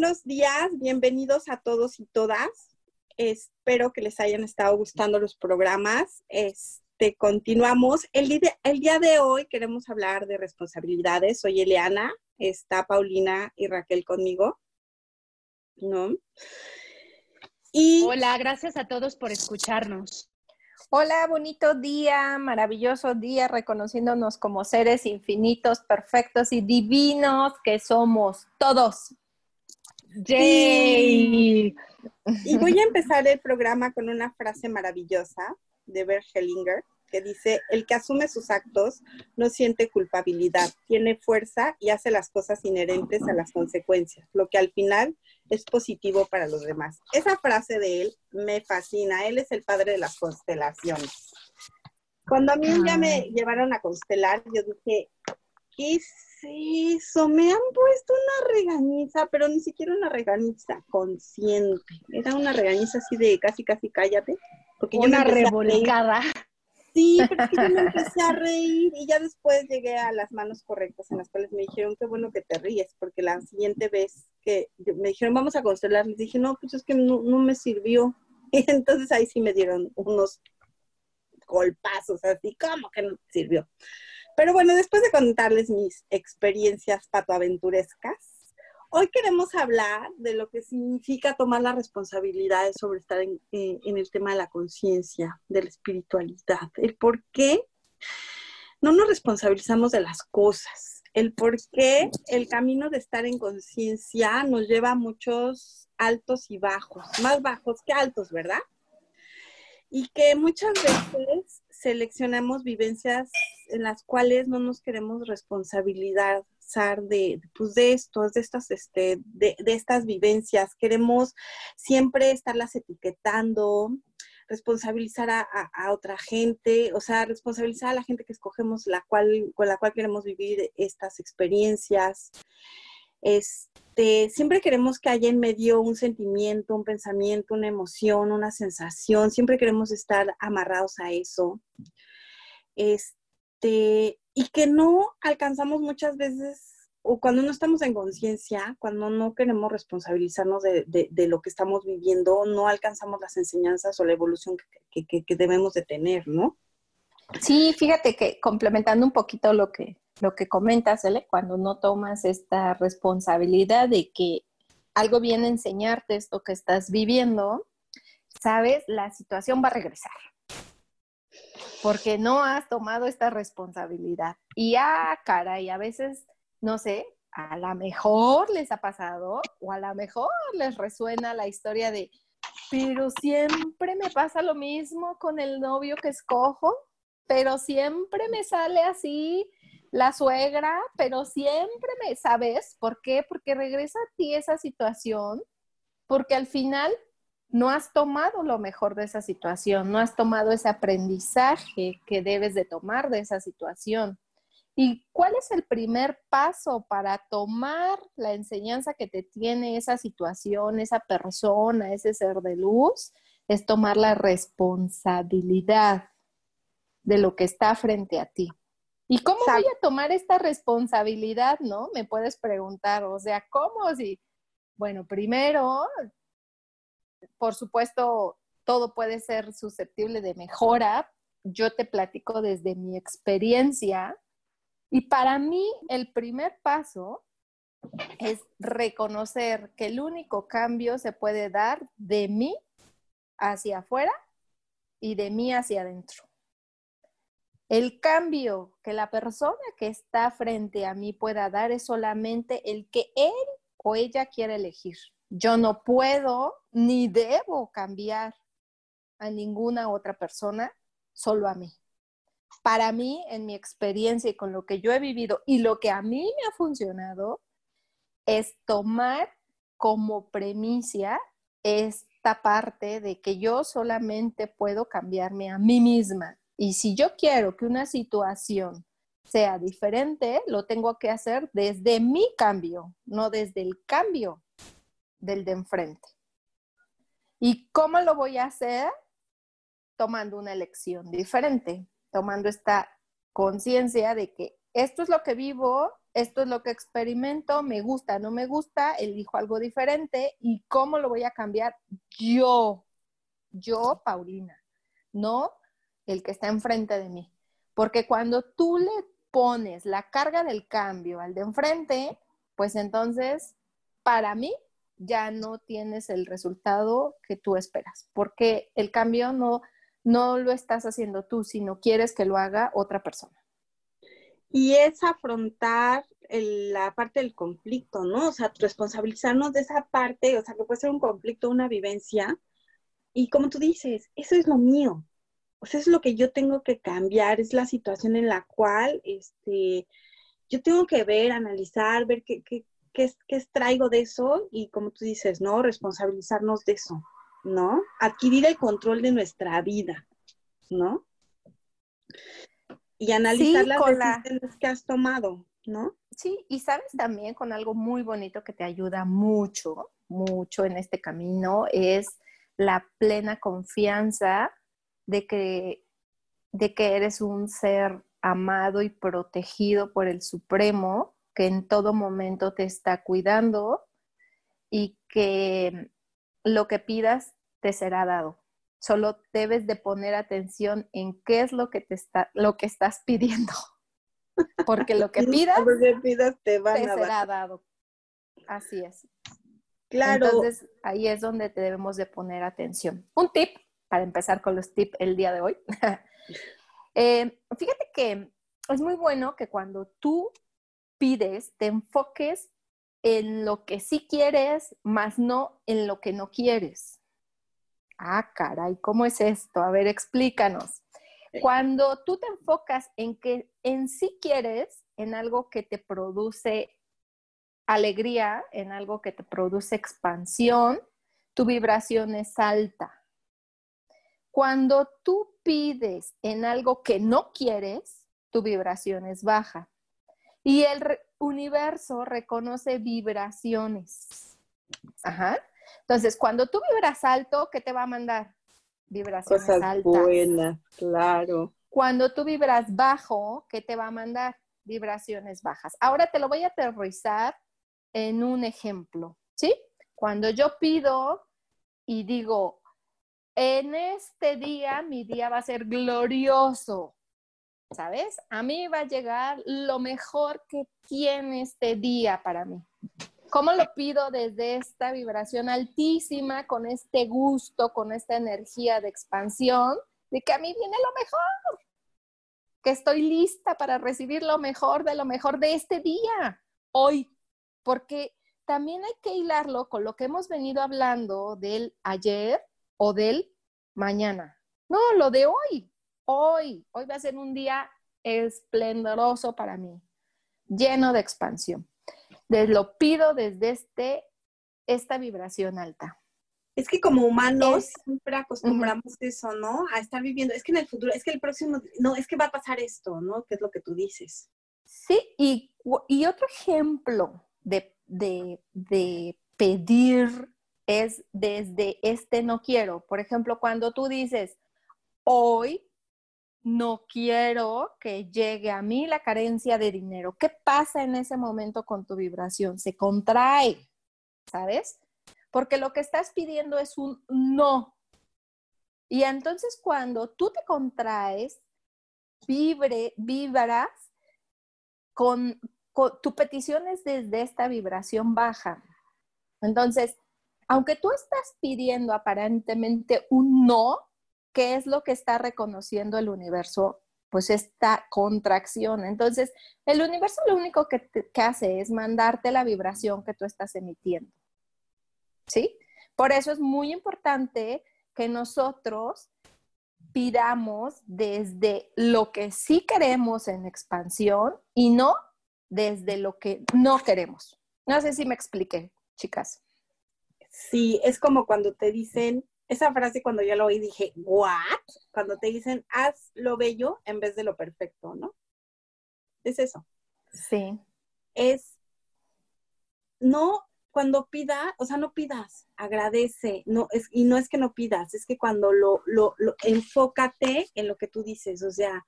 Buenos días, bienvenidos a todos y todas. Espero que les hayan estado gustando los programas. Este, continuamos. El, día de hoy queremos hablar de responsabilidades. Soy Eliana, está Paulina y Raquel conmigo. ¿No? Y... Hola, gracias a todos por escucharnos. Hola, bonito día, maravilloso día, reconociéndonos como seres infinitos, perfectos y divinos que somos todos. Y voy a empezar el programa con una frase maravillosa de Bert Hellinger que dice, el que asume sus actos no siente culpabilidad, tiene fuerza y hace las cosas inherentes a las consecuencias, lo que al final es positivo para los demás. Esa frase de él me fascina, él es el padre de las constelaciones. Cuando a mí ya me llevaron a constelar, yo dije, ¿qué Sí, eso, me han puesto una regañiza, pero ni siquiera una regañiza consciente. Era una regañiza así de casi, casi cállate. Porque una revolcada. Sí, pero es que yo me empecé a reír y ya después llegué a las manos correctas en las cuales me dijeron, qué bueno que te ríes, porque la siguiente vez que me dijeron, vamos a constelar, les dije, no, pues es que no, no me sirvió. Y entonces ahí sí me dieron unos golpazos, así, como que no sirvió? Pero bueno, después de contarles mis experiencias patoaventurescas, hoy queremos hablar de lo que significa tomar las responsabilidades sobre estar en, eh, en el tema de la conciencia, de la espiritualidad, el por qué no nos responsabilizamos de las cosas, el por qué el camino de estar en conciencia nos lleva a muchos altos y bajos, más bajos que altos, ¿verdad? Y que muchas veces seleccionamos vivencias en las cuales no nos queremos responsabilizar de, pues de esto, de estas, este, de, estas vivencias. Queremos siempre estarlas etiquetando, responsabilizar a, otra gente, o sea, responsabilizar a la gente que escogemos la cual, con la cual queremos vivir estas experiencias. Este, siempre queremos que haya en medio un sentimiento, un pensamiento, una emoción, una sensación, siempre queremos estar amarrados a eso. Este, y que no alcanzamos muchas veces, o cuando no estamos en conciencia, cuando no queremos responsabilizarnos de, lo que estamos viviendo, no alcanzamos las enseñanzas o la evolución que, debemos de tener, ¿no? Sí, fíjate que complementando un poquito lo que, lo que comentas, ¿vale? cuando no tomas esta responsabilidad de que algo viene a enseñarte esto que estás viviendo, sabes, la situación va a regresar porque no has tomado esta responsabilidad. Y ah, caray, a veces, no sé, a lo mejor les ha pasado o a lo mejor les resuena la historia de, pero siempre me pasa lo mismo con el novio que escojo, pero siempre me sale así la suegra, pero siempre me, ¿sabes? ¿Por qué? Porque regresa a ti esa situación, porque al final no has tomado lo mejor de esa situación, no has tomado ese aprendizaje que debes de tomar de esa situación. ¿Y cuál es el primer paso para tomar la enseñanza que te tiene esa situación, esa persona, ese ser de luz? Es tomar la responsabilidad de lo que está frente a ti. ¿Y cómo voy a tomar esta responsabilidad, no? Me puedes preguntar, o sea, ¿cómo si? Bueno, primero por supuesto, todo puede ser susceptible de mejora. Yo te platico desde mi experiencia y para mí el primer paso es reconocer que el único cambio se puede dar de mí hacia afuera y de mí hacia adentro. El cambio que la persona que está frente a mí pueda dar es solamente el que él o ella quiere elegir. Yo no puedo ni debo cambiar a ninguna otra persona, solo a mí. Para mí, en mi experiencia y con lo que yo he vivido y lo que a mí me ha funcionado, es tomar como premisa esta parte de que yo solamente puedo cambiarme a mí misma. Y si yo quiero que una situación sea diferente, lo tengo que hacer desde mi cambio, no desde el cambio del de enfrente. ¿Y cómo lo voy a hacer? Tomando una elección diferente, tomando esta conciencia de que esto es lo que vivo, esto es lo que experimento, me gusta, no me gusta, elijo algo diferente y cómo lo voy a cambiar yo, yo, Paulina, no el que está enfrente de mí. Porque cuando tú le pones la carga del cambio al de enfrente, pues entonces, para mí, ya no tienes el resultado que tú esperas, porque el cambio no, no lo estás haciendo tú, sino quieres que lo haga otra persona. Y es afrontar la parte del conflicto, ¿no? O sea, responsabilizarnos de esa parte, o sea, que puede ser un conflicto, una vivencia. Y como tú dices, eso es lo mío. Sea, es lo que yo tengo que cambiar, es la situación en la cual este, yo tengo que ver, analizar, ver qué, qué, qué, qué traigo de eso y como tú dices, ¿no? Responsabilizarnos de eso, ¿no? Adquirir el control de nuestra vida, ¿no? Y analizar las decisiones que has tomado, ¿no? Sí, y sabes también con algo muy bonito que te ayuda mucho, mucho en este camino, es la plena confianza de que, de que eres un ser amado y protegido por el Supremo, que en todo momento te está cuidando y que lo que pidas te será dado. Solo debes de poner atención en qué es lo que te está, lo que estás pidiendo. Porque lo que pidas, te, será dado. Así es. Claro. Entonces, ahí es donde te debemos de poner atención. Un tip para empezar con los tips el día de hoy. Eh, fíjate que es muy bueno que cuando tú pides, te enfoques en lo que sí quieres, más no en lo que no quieres. Ah, caray, ¿cómo es esto? A ver, explícanos. Cuando tú te enfocas en que en sí quieres, en algo que te produce alegría, en algo que te produce expansión, tu vibración es alta. Cuando tú pides en algo que no quieres, tu vibración es baja. Y el universo reconoce vibraciones. Ajá. Entonces, cuando tú vibras alto, ¿qué te va a mandar? Vibraciones Cosas altas. buenas, claro. Cuando tú vibras bajo, ¿qué te va a mandar? Vibraciones bajas. Ahora te lo voy a aterrizar en un ejemplo, ¿sí? Cuando yo pido y digo, en este día mi día va a ser glorioso, ¿sabes? A mí va a llegar lo mejor que tiene este día para mí. ¿Cómo lo pido desde esta vibración altísima, con este gusto, con esta energía de expansión, de que a mí viene lo mejor? Que estoy lista para recibir lo mejor de lo mejor de este día, hoy. Porque también hay que hilarlo con lo que hemos venido hablando del ayer o del mañana. No, lo de hoy hoy, hoy va a ser un día esplendoroso para mí, lleno de expansión. Les lo pido desde este, esta vibración alta. Es que como humanos siempre acostumbramos eso, ¿no? A estar viviendo, es que en el futuro, es que el próximo, no, es que va a pasar esto, ¿no? Que es lo que tú dices. Sí, y, y otro ejemplo de, de, de pedir es desde este no quiero. Por ejemplo, cuando tú dices, hoy no quiero que llegue a mí la carencia de dinero. ¿Qué pasa en ese momento con tu vibración? Se contrae, ¿sabes? Porque lo que estás pidiendo es un no. Y entonces cuando tú te contraes, vibre, vibras con, tu petición es desde esta vibración baja. Entonces, aunque tú estás pidiendo aparentemente un no, ¿qué es lo que está reconociendo el universo? Pues esta contracción. Entonces, el universo lo único que, que hace es mandarte la vibración que tú estás emitiendo. ¿Sí? Por eso es muy importante que nosotros pidamos desde lo que sí queremos en expansión y no desde lo que no queremos. No sé si me expliqué, chicas. Sí, es como cuando te dicen, esa frase cuando ya lo oí dije, ¿what? Cuando te dicen, haz lo bello en vez de lo perfecto, ¿no? Es eso. Sí. Es, no, cuando pida, o sea, no pidas, agradece, no, es, y no es que no pidas, es que cuando lo, lo, lo enfócate en lo que tú dices, o sea,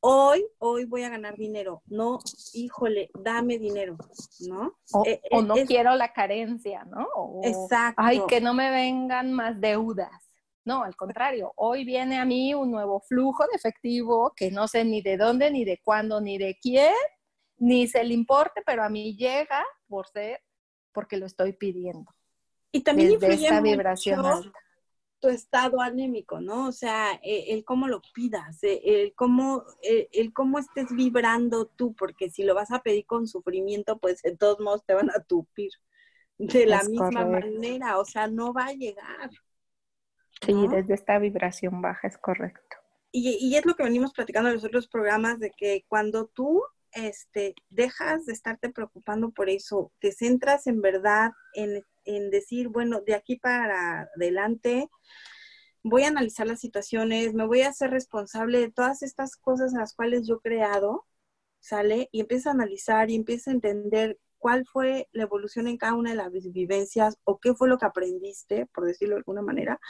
hoy, hoy voy a ganar dinero. No, híjole, dame dinero, ¿no? O, eh, eh, no quiero la carencia, ¿no? exacto. Ay, que no me vengan más deudas. No, al contrario, hoy viene a mí un nuevo flujo de efectivo que no sé ni de dónde, ni de cuándo, ni de quién, ni se le importe, pero a mí llega por ser, porque lo estoy pidiendo. Y también influye esta vibración alta tu estado anémico, ¿no? O sea, e, el, cómo lo pidas, e, el cómo, e, el, cómo estés vibrando tú, porque si lo vas a pedir con sufrimiento, pues de todos modos te van a tupir de la misma manera, o sea, no va a llegar. Sí, desde esta vibración baja es correcto. Y, y, es lo que venimos platicando en los otros programas, de que cuando tú este, dejas de estarte preocupando por eso, te centras en verdad en en decir, bueno, de aquí para adelante voy a analizar las situaciones, me voy a hacer responsable de todas estas cosas a las cuales yo he creado, ¿sale? Y empieza a analizar y empieza a entender cuál fue la evolución en cada una de las vivencias o qué fue lo que aprendiste, por decirlo de alguna manera.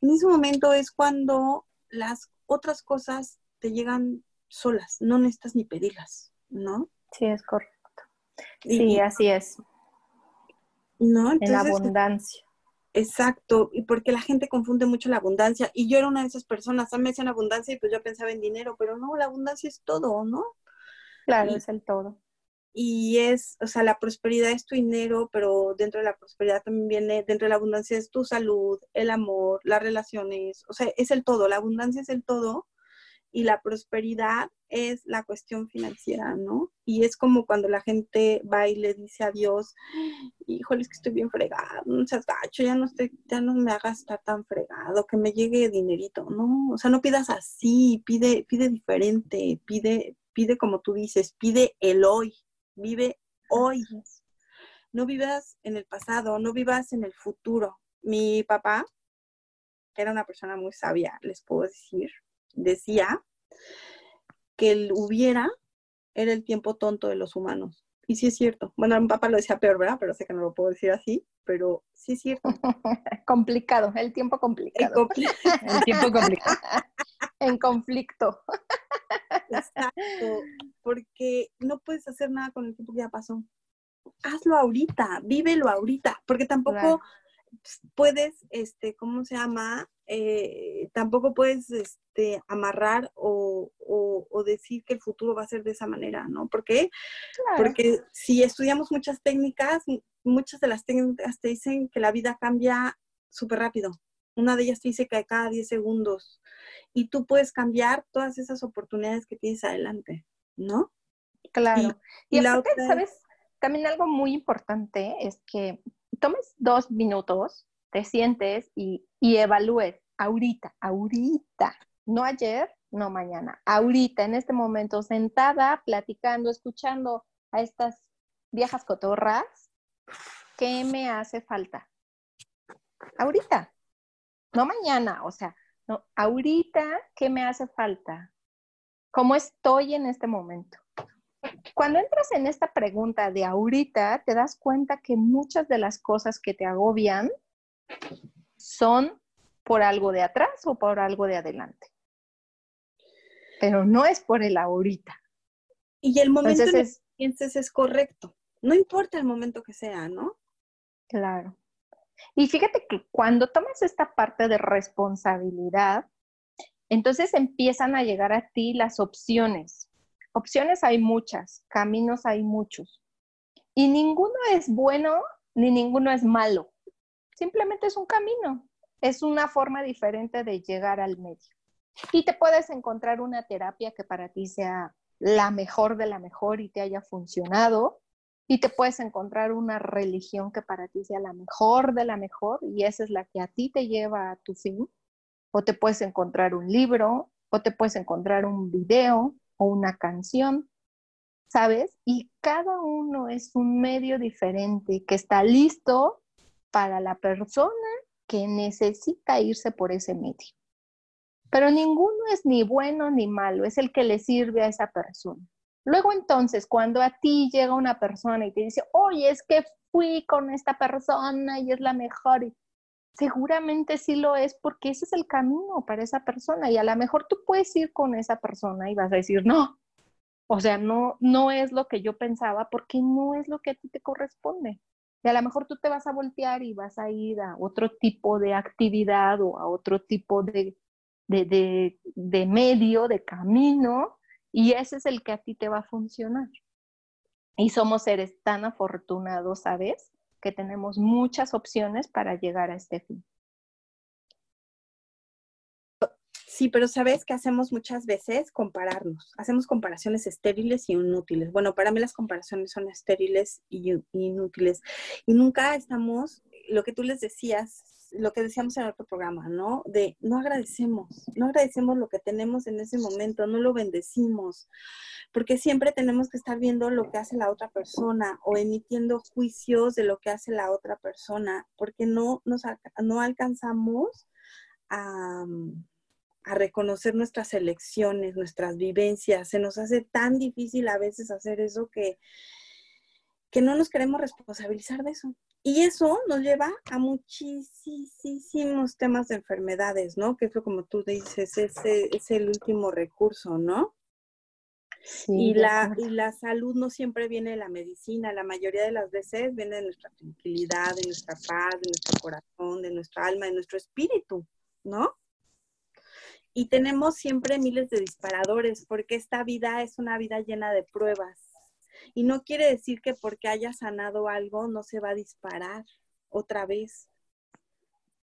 En ese momento es cuando las otras cosas te llegan solas, no necesitas ni pedirlas, ¿no? Sí, es correcto. Sí, así es. ¿No? en la abundancia. Exacto, y porque la gente confunde mucho la abundancia. Y yo era una de esas personas, a mí me decían abundancia y pues yo pensaba en dinero, pero no, la abundancia es todo, ¿no? Claro, es el todo. Y es, o sea, la prosperidad es tu dinero, pero dentro de la prosperidad también viene, dentro de la abundancia es tu salud, el amor, las relaciones, o sea, es el todo, la abundancia es el todo y la prosperidad es la cuestión financiera, ¿no? Y es como cuando la gente va y le dice a Dios, híjole, es que estoy bien fregado, no seas gacho, ya no, estoy, ya no me hagas estar tan fregado, que me llegue dinerito, ¿no? O sea, no pidas así, pide, pide diferente, pide, pide como tú dices, pide el hoy, vive hoy. No vivas en el pasado, no vivas en el futuro. Mi papá, que era una persona muy sabia, les puedo decir, decía que el hubiera era el tiempo tonto de los humanos. Y sí es cierto. Bueno, mi papá lo decía peor, ¿verdad? Pero sé que no lo puedo decir así, pero sí es cierto. complicado, el tiempo complicado. El, tiempo complicado. en conflicto. Exacto, porque no puedes hacer nada con el tiempo que ya pasó. Hazlo ahorita, vívelo ahorita, porque tampoco puedes, este, ¿cómo se llama? Eh, tampoco puedes este, amarrar o, decir que el futuro va a ser de esa manera, ¿no? ¿Por qué? Porque si estudiamos muchas técnicas, muchas de las técnicas te dicen que la vida cambia súper rápido. Una de ellas te dice que cada 10 segundos. Y tú puedes cambiar todas esas oportunidades que tienes adelante, ¿no? Claro. Y, ¿sabes? También algo muy importante es que tomes dos minutos, te sientes y, evalúes ahorita, ahorita, no ayer, no mañana, ahorita, en este momento, sentada, platicando, escuchando a estas viejas cotorras, ¿qué me hace falta? Ahorita, no mañana, o sea, no, ahorita, ¿qué me hace falta? ¿Cómo estoy en este momento? Cuando entras en esta pregunta de ahorita, te das cuenta que muchas de las cosas que te agobian son por algo de atrás o por algo de adelante. Pero no es por el ahorita. Y el momento en que pienses es correcto. No importa el momento que sea, ¿no? Claro. Y fíjate que cuando tomas esta parte de responsabilidad, entonces empiezan a llegar a ti las opciones opciones hay muchas, caminos hay muchos. Y ninguno es bueno ni ninguno es malo. Simplemente es un camino, es una forma diferente de llegar al medio. Y te puedes encontrar una terapia que para ti sea la mejor de la mejor y te haya funcionado. Y te puedes encontrar una religión que para ti sea la mejor de la mejor y esa es la que a ti te lleva a tu fin. O te puedes encontrar un libro, o te puedes encontrar un video o una canción, ¿sabes? Y cada uno es un medio diferente que está listo para la persona que necesita irse por ese medio. Pero ninguno es ni bueno ni malo, es el que le sirve a esa persona. Luego entonces, cuando a ti llega una persona y te dice, oye, es que fui con esta persona y es la mejor, seguramente sí lo es porque ese es el camino para esa persona y a lo mejor tú puedes ir con esa persona y vas a decir, no, o sea, no, no es lo que yo pensaba porque no es lo que a ti te corresponde. Y a lo mejor tú te vas a voltear y vas a ir a otro tipo de actividad o a otro tipo de, de, de, medio, de camino, y ese es el que a ti te va a funcionar. Y somos seres tan afortunados, ¿sabes? Que tenemos muchas opciones para llegar a este fin. Sí, pero ¿sabes qué hacemos muchas veces? Compararnos. Hacemos comparaciones estériles y inútiles. Bueno, para mí las comparaciones son estériles y inútiles. Y nunca estamos, lo que tú les decías, lo que decíamos en otro programa, ¿no? De no agradecemos, no agradecemos lo que tenemos en ese momento, no lo bendecimos, porque siempre tenemos que estar viendo lo que hace la otra persona o emitiendo juicios de lo que hace la otra persona, porque no, nos, no alcanzamos a a reconocer nuestras elecciones, nuestras vivencias. Se nos hace tan difícil a veces hacer eso que, que no nos queremos responsabilizar de eso. Y eso nos lleva a muchísimos temas de enfermedades, ¿no? Que es lo como tú dices, ese es el último recurso, ¿no? y, la, y la salud no siempre viene de la medicina, la mayoría de las veces viene de nuestra tranquilidad, de nuestra paz, de nuestro corazón, de nuestra alma, de nuestro espíritu, ¿no? y tenemos siempre miles de disparadores, porque esta vida es una vida llena de pruebas. Y no quiere decir que porque haya sanado algo no se va a disparar otra vez,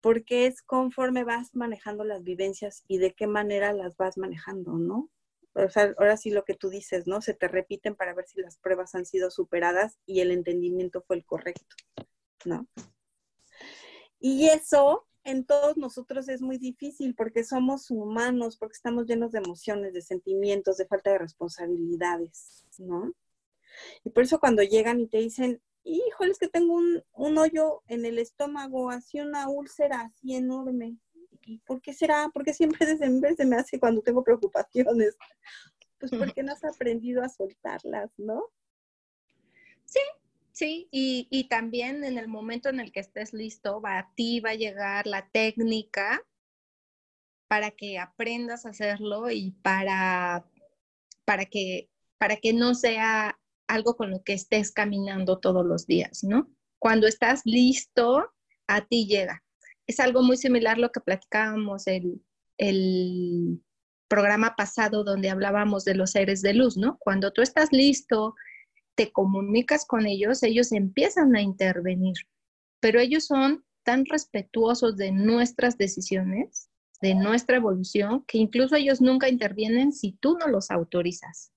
porque es conforme vas manejando las vivencias y de qué manera las vas manejando, ¿no? O sea, ahora sí lo que tú dices, ¿no? Se te repiten para ver si las pruebas han sido superadas y el entendimiento fue el correcto, ¿no? Y eso en todos nosotros es muy difícil porque somos humanos, porque estamos llenos de emociones, de sentimientos, de falta de responsabilidades, ¿no? Y por eso cuando llegan y te dicen, híjole, es que tengo un, hoyo en el estómago, así una úlcera así enorme. ¿Y por qué será? Porque siempre desde se me hace cuando tengo preocupaciones. Pues porque no has aprendido a soltarlas, ¿no? Sí, Sí, y, también en el momento en el que estés listo, va a ti va a llegar la técnica para que aprendas a hacerlo y para, para, que, para que no sea algo con lo que estés caminando todos los días, ¿no? Cuando estás listo, a ti llega. Es algo muy similar a lo que platicábamos el, el programa pasado donde hablábamos de los seres de luz, ¿no? Cuando tú estás listo, te comunicas con ellos, ellos empiezan a intervenir, pero ellos son tan respetuosos de nuestras decisiones, de nuestra evolución, que incluso ellos nunca intervienen si tú no los autorizas.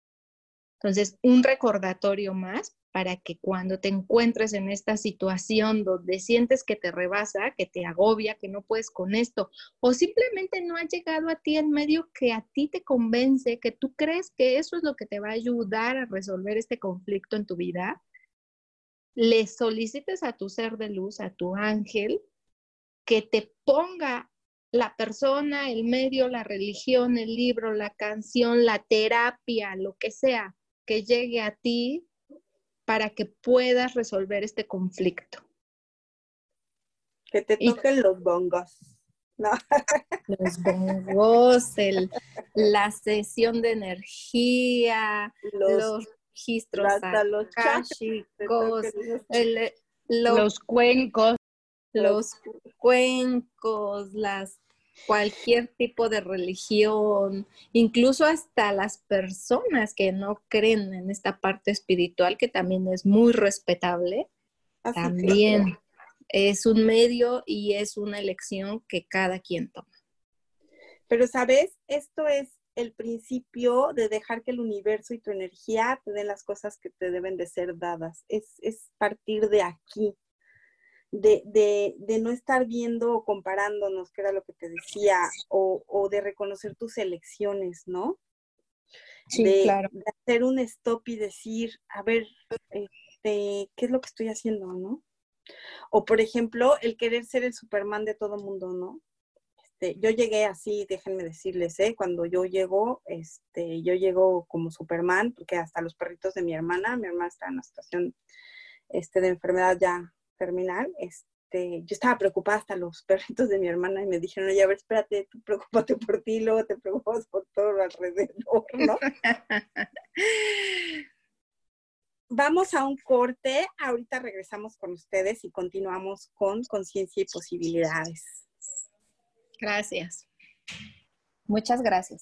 Entonces, un recordatorio más para que cuando te encuentres en esta situación donde sientes que te rebasa, que te agobia, que no puedes con esto, o simplemente no ha llegado a ti el medio que a ti te convence, que tú crees que eso es lo que te va a ayudar a resolver este conflicto en tu vida, le solicites a tu ser de luz, a tu ángel, que te ponga la persona, el medio, la religión, el libro, la canción, la terapia, lo que sea, que llegue a ti para que puedas resolver este conflicto. Que te toquen los bongos. Los bongos, la sesión de energía, los, registros los, los, cuencos, los cuencos, las, cualquier tipo de religión, incluso hasta las personas que no creen en esta parte espiritual, que también es muy respetable, también es un medio y es una elección que cada quien toma. Pero, ¿sabes? Esto es el principio de dejar que el universo y tu energía te den las cosas que te deben de ser dadas. Es, es partir de aquí, de, de, de, no estar viendo o comparándonos, que era lo que te decía, o, o de reconocer tus elecciones, ¿no? Sí, de, claro. de hacer un stop y decir, a ver, este, ¿qué es lo que estoy haciendo, no? O, por ejemplo, el querer ser el Superman de todo mundo, ¿no? Este, yo llegué así, déjenme decirles, ¿eh? cuando yo llego, este, yo llego como Superman, porque hasta los perritos de mi hermana, mi hermana está en una situación este, de enfermedad ya terminal, este, yo estaba preocupada hasta los perritos de mi hermana y me dijeron, oye, a ver, espérate, tú preocúpate por ti, luego te preocupas por todo alrededor, ¿no? Vamos a un corte, ahorita regresamos con ustedes y continuamos con conciencia y posibilidades. Gracias. Muchas gracias.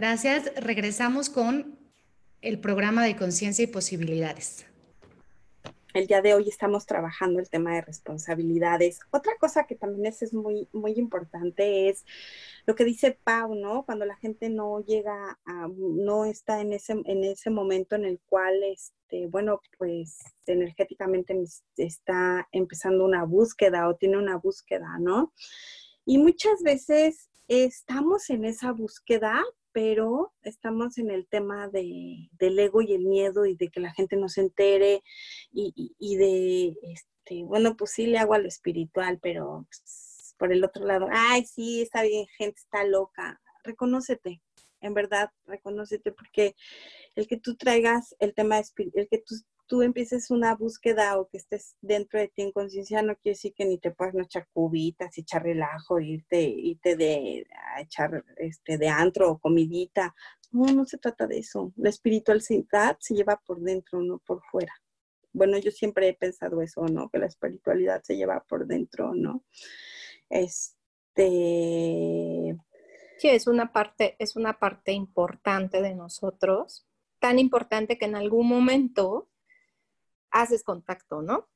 Gracias. Regresamos con el programa de conciencia y posibilidades. El día de hoy estamos trabajando el tema de responsabilidades. Otra cosa que también es, es muy, muy importante es lo que dice Pau, ¿no? Cuando la gente no llega a, no está en ese, en ese momento en el cual, este, bueno, pues energéticamente está empezando una búsqueda o tiene una búsqueda, ¿no? Y muchas veces estamos en esa búsqueda, pero estamos en el tema de, del ego y el miedo y de que la gente no se entere y, y, de, este, bueno, pues sí le hago a lo espiritual, pero pues, por el otro lado, ay, sí, está bien, gente está loca, reconócete, en verdad, reconócete, porque el que tú traigas el tema el que tú, tú empieces una búsqueda o que estés dentro de ti en conciencia, no quiere decir que ni te puedas no echar cubitas, echar relajo, irte, irte de, a echar este, de antro o comidita. No, no se trata de eso. La espiritualidad se lleva por dentro, no por fuera. Bueno, yo siempre he pensado eso, ¿no? Que la espiritualidad se lleva por dentro, ¿no? Este... Sí, es una parte, es una parte importante de nosotros, tan importante que en algún momento haces contacto, ¿no?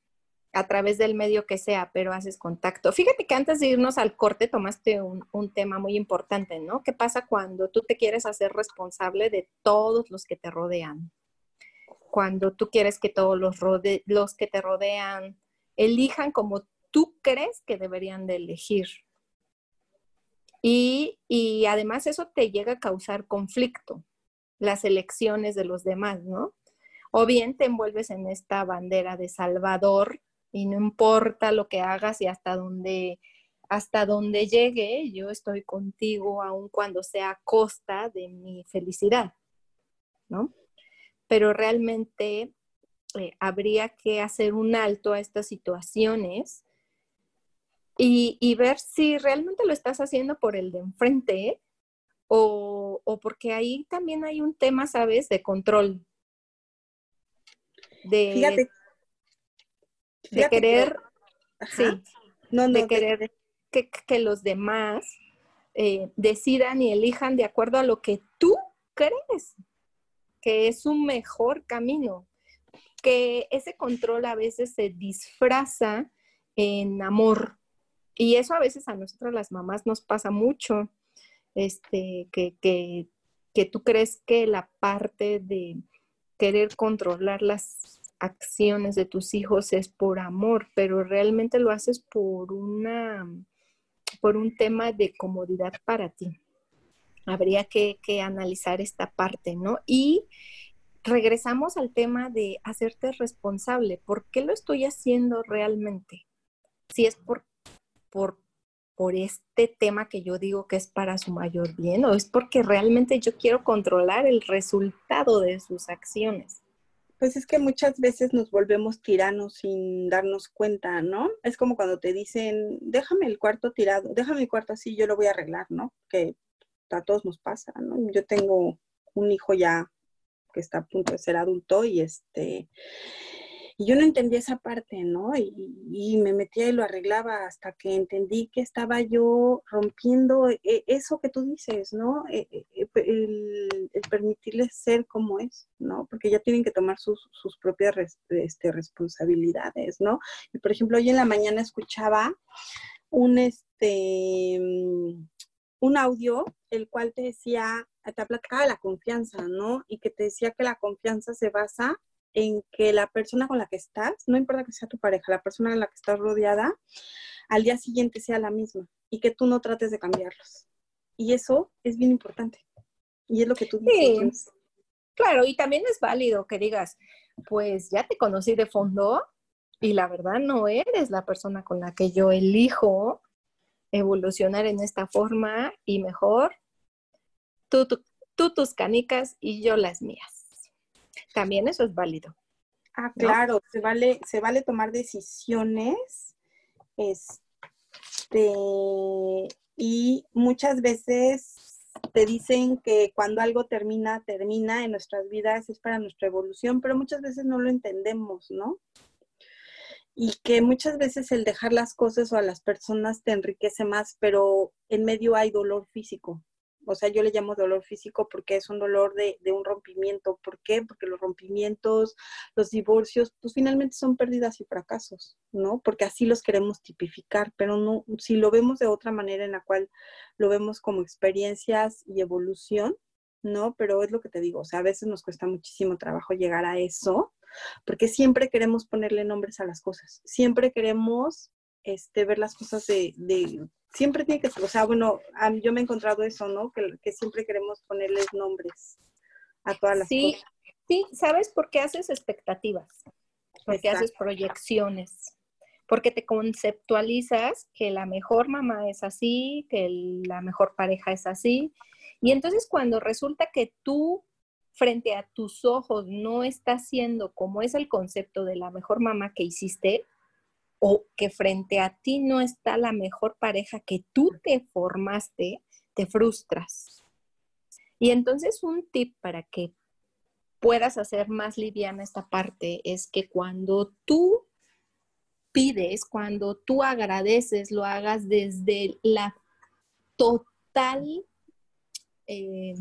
A través del medio que sea, pero haces contacto. Fíjate que antes de irnos al corte tomaste un, un tema muy importante, ¿no? ¿Qué pasa cuando tú te quieres hacer responsable de todos los que te rodean? Cuando tú quieres que todos los, los que te rodean elijan como tú crees que deberían de elegir. Y, y además eso te llega a causar conflicto, las elecciones de los demás, ¿no? O bien te envuelves en esta bandera de Salvador y no importa lo que hagas y hasta donde hasta donde llegue, yo estoy contigo aun cuando sea a costa de mi felicidad, ¿no? Pero realmente eh, habría que hacer un alto a estas situaciones y, ver si realmente lo estás haciendo por el de enfrente o, porque ahí también hay un tema, ¿sabes?, de control. De, fíjate, de querer, sí, no, de querer que, los demás eh, decidan y elijan de acuerdo a lo que tú crees que es un mejor camino. Que ese control a veces se disfraza en amor, y eso a veces a nosotros las mamás nos pasa mucho, este, que, que, que tú crees que la parte de querer controlar las acciones de tus hijos es por amor, pero realmente lo haces por una por un tema de comodidad para ti. Habría que, que, analizar esta parte, ¿no? Y regresamos al tema de hacerte responsable. ¿Por qué lo estoy haciendo realmente? Si es por por, por este tema que yo digo que es para su mayor bien o es porque realmente yo quiero controlar el resultado de sus acciones? Pues es que muchas veces nos volvemos tiranos sin darnos cuenta, ¿no? Es como cuando te dicen, déjame el cuarto tirado, déjame el cuarto así, yo lo voy a arreglar, ¿no? Que a todos nos pasa, ¿no? Yo tengo un hijo ya que está a punto de ser adulto y este, y yo no entendía esa parte, ¿no? Y, me metía y lo arreglaba hasta que entendí que estaba yo rompiendo e, eso que tú dices, ¿no? E, e, el, permitirles ser como es, ¿no? Porque ya tienen que tomar sus, propias este, responsabilidades, ¿no? Y por ejemplo, hoy en la mañana escuchaba un, este, un audio, el cual te decía, te platicaba la confianza, ¿no? Y que te decía que la confianza se basa en que la persona con la que estás, no importa que sea tu pareja, la persona en la que estás rodeada, al día siguiente sea la misma y que tú no trates de cambiarlos. Y eso es bien importante. Y es lo que tú dices. claro, y también es válido que digas, pues ya te conocí de fondo y la verdad no eres la persona con la que yo elijo evolucionar en esta forma y mejor tú tus canicas y yo las mías también eso es válido. Ah, claro, se vale, se vale tomar decisiones, este, y muchas veces te dicen que cuando algo termina, termina en nuestras vidas, es para nuestra evolución, pero muchas veces no lo entendemos, ¿no? Y que muchas veces el dejar las cosas o a las personas te enriquece más, pero en medio hay dolor físico o sea, yo le llamo dolor físico porque es un dolor de, un rompimiento. ¿Por qué? Porque los rompimientos, los divorcios, pues finalmente son pérdidas y fracasos, ¿no? Porque así los queremos tipificar, pero no, si lo vemos de otra manera en la cual lo vemos como experiencias y evolución, ¿no? Pero es lo que te digo, o sea, a veces nos cuesta muchísimo trabajo llegar a eso, porque siempre queremos ponerle nombres a las cosas, siempre queremos este, ver las cosas de, siempre tiene que ser, o sea, bueno, yo me he encontrado eso, ¿no? Que, siempre queremos ponerles nombres a todas las sí, cosas. Sí, ¿sabes por qué haces expectativas? Porque haces proyecciones, porque te conceptualizas que la mejor mamá es así, que la mejor pareja es así. Y entonces cuando resulta que tú frente a tus ojos no estás siendo como es el concepto de la mejor mamá que hiciste, o que frente a ti no está la mejor pareja que tú te formaste, te frustras. Y entonces un tip para que puedas hacer más liviana esta parte es que cuando tú pides, cuando tú agradeces, lo hagas desde la total, eh,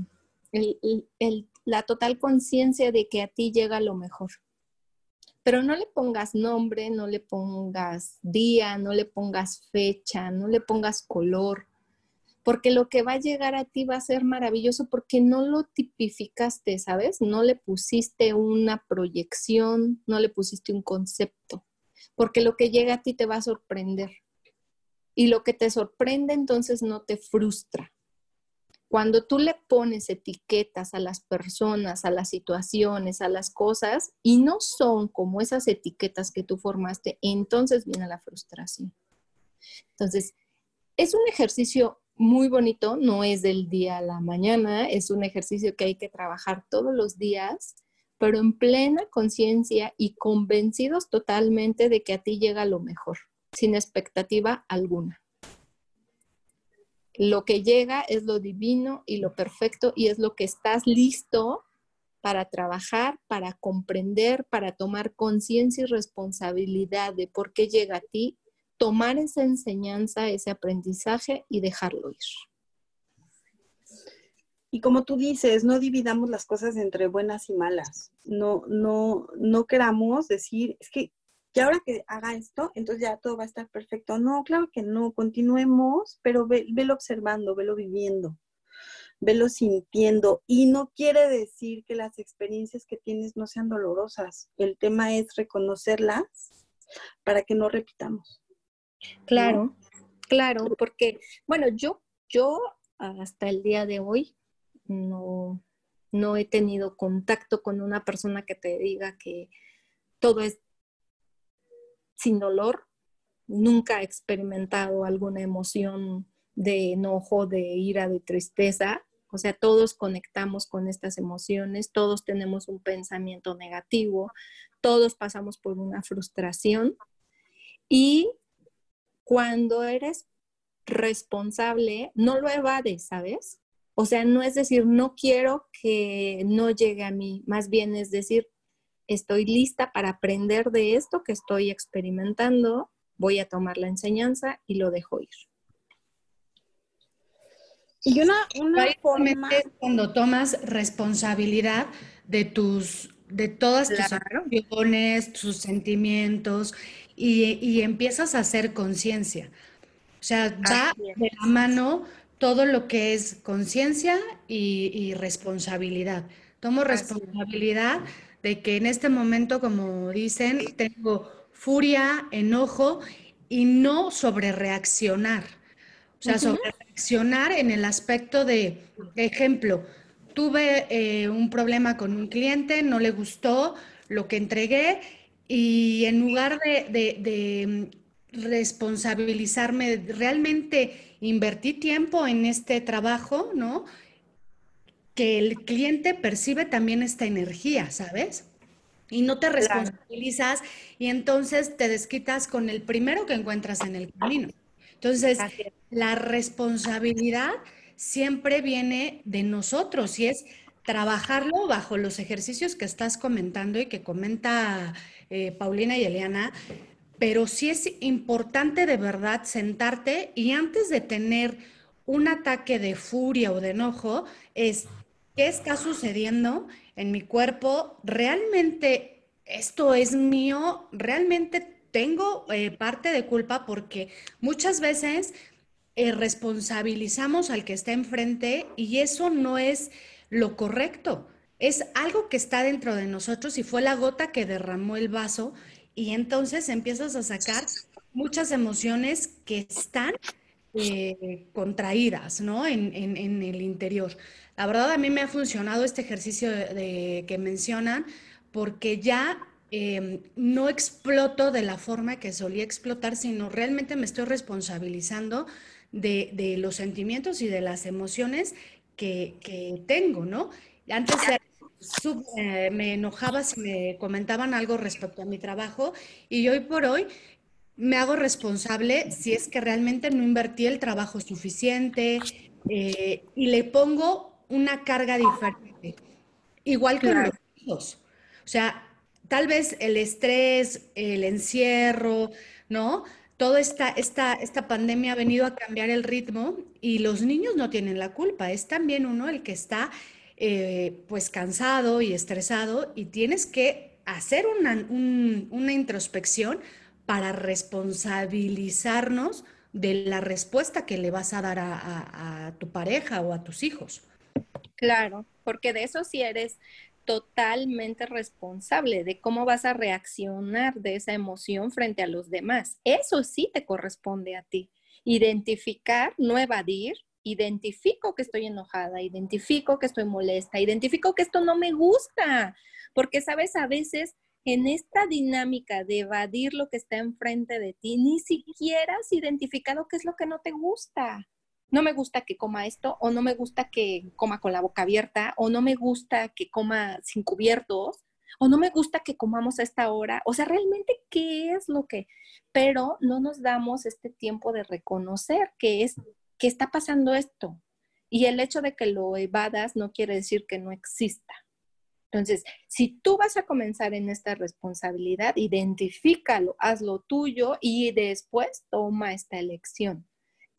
la total conciencia de que a ti llega lo mejor. Pero no le pongas nombre, no le pongas día, no le pongas fecha, no le pongas color, porque lo que va a llegar a ti va a ser maravilloso porque no lo tipificaste, ¿sabes? No le pusiste una proyección, no le pusiste un concepto, porque lo que llega a ti te va a sorprender. Y lo que te sorprende entonces no te frustra. Cuando tú le pones etiquetas a las personas, a las situaciones, a las cosas, y no son como esas etiquetas que tú formaste, entonces viene la frustración. Entonces, es un ejercicio muy bonito, no es del día a la mañana, es un ejercicio que hay que trabajar todos los días, pero en plena conciencia y convencidos totalmente de que a ti llega lo mejor, sin expectativa alguna. Lo que llega es lo divino y lo perfecto y es lo que estás listo para trabajar, para comprender, para tomar conciencia y responsabilidad de por qué llega a ti, tomar esa enseñanza, ese aprendizaje y dejarlo ir. Y como tú dices, no dividamos las cosas entre buenas y malas. No, no, no queramos decir, es que y ahora que haga esto, entonces ya todo va a estar perfecto. No, claro que no, continuemos, pero ve, velo observando, velo viviendo, velo sintiendo. Y no quiere decir que las experiencias que tienes no sean dolorosas. El tema es reconocerlas para que no repitamos. Claro, claro, porque, bueno, yo, yo hasta el día de hoy no, no he tenido contacto con una persona que te diga que todo es sin dolor. Nunca he experimentado alguna emoción de enojo, de ira, de tristeza. O sea, todos conectamos con estas emociones, todos tenemos un pensamiento negativo, todos pasamos por una frustración. Y cuando eres responsable, no lo evades, ¿sabes? O sea, no es decir, no quiero que no llegue a mí, más bien es decir, estoy lista para aprender de esto que estoy experimentando, voy a tomar la enseñanza y lo dejo ir. Y una, una forma... Cuando tomas responsabilidad de tus, de todas tus acciones, tus sentimientos y, empiezas a hacer conciencia. O sea, ya de la mano todo lo que es conciencia y, responsabilidad. Tomo responsabilidad de que en este momento, como dicen, tengo furia, enojo y no sobre reaccionar. O sea, sobre reaccionar en el aspecto de, ejemplo, tuve eh, un problema con un cliente, no le gustó lo que entregué y en lugar de, de responsabilizarme, realmente invertí tiempo en este trabajo, ¿no? Que el cliente percibe también esta energía, ¿sabes? Y no te responsabilizas y entonces te desquitas con el primero que encuentras en el camino. Entonces, la responsabilidad siempre viene de nosotros y es trabajarlo bajo los ejercicios que estás comentando y que comenta eh, Paulina y Eliana, pero sí es importante de verdad sentarte y antes de tener un ataque de furia o de enojo, es ¿Qué está sucediendo en mi cuerpo? ¿Realmente esto es mío? ¿Realmente tengo eh, parte de culpa? Porque muchas veces eh, responsabilizamos al que está enfrente y eso no es lo correcto. Es algo que está dentro de nosotros y fue la gota que derramó el vaso y entonces empiezas a sacar muchas emociones que están eh, contraídas, ¿no? En, en el interior. La verdad a mí me ha funcionado este ejercicio de, que mencionan porque ya em, no exploto de la forma que solía explotar, sino realmente me estoy responsabilizando de, los sentimientos y de las emociones que, tengo, ¿no? Antes eh, me enojaba si me comentaban algo respecto a mi trabajo y hoy por hoy me hago responsable si es que realmente no invertí el trabajo suficiente eh, y le pongo una carga diferente. Igual que los hijos. O sea, tal vez el estrés, el encierro, ¿no? Toda esta, esta, esta pandemia ha venido a cambiar el ritmo y los niños no tienen la culpa. Es también uno el que está eh, pues cansado y estresado y tienes que hacer una, una introspección para responsabilizarnos de la respuesta que le vas a dar a, tu pareja o a tus hijos. Claro, porque de eso sí eres totalmente responsable de cómo vas a reaccionar de esa emoción frente a los demás. Eso sí te corresponde a ti. Identificar, no evadir, identifico que estoy enojada, identifico que estoy molesta, identifico que esto no me gusta, porque sabes, a veces en esta dinámica de evadir lo que está enfrente de ti, ni siquiera has identificado qué es lo que no te gusta. No me gusta que coma esto, o no me gusta que coma con la boca abierta, o no me gusta que coma sin cubiertos, o no me gusta que comamos a esta hora. O sea, realmente, ¿qué es lo que? Pero no nos damos este tiempo de reconocer que es, que está pasando esto. Y el hecho de que lo evadas no quiere decir que no exista. Entonces, si tú vas a comenzar en esta responsabilidad, identifícalo, hazlo tuyo y después toma esta elección.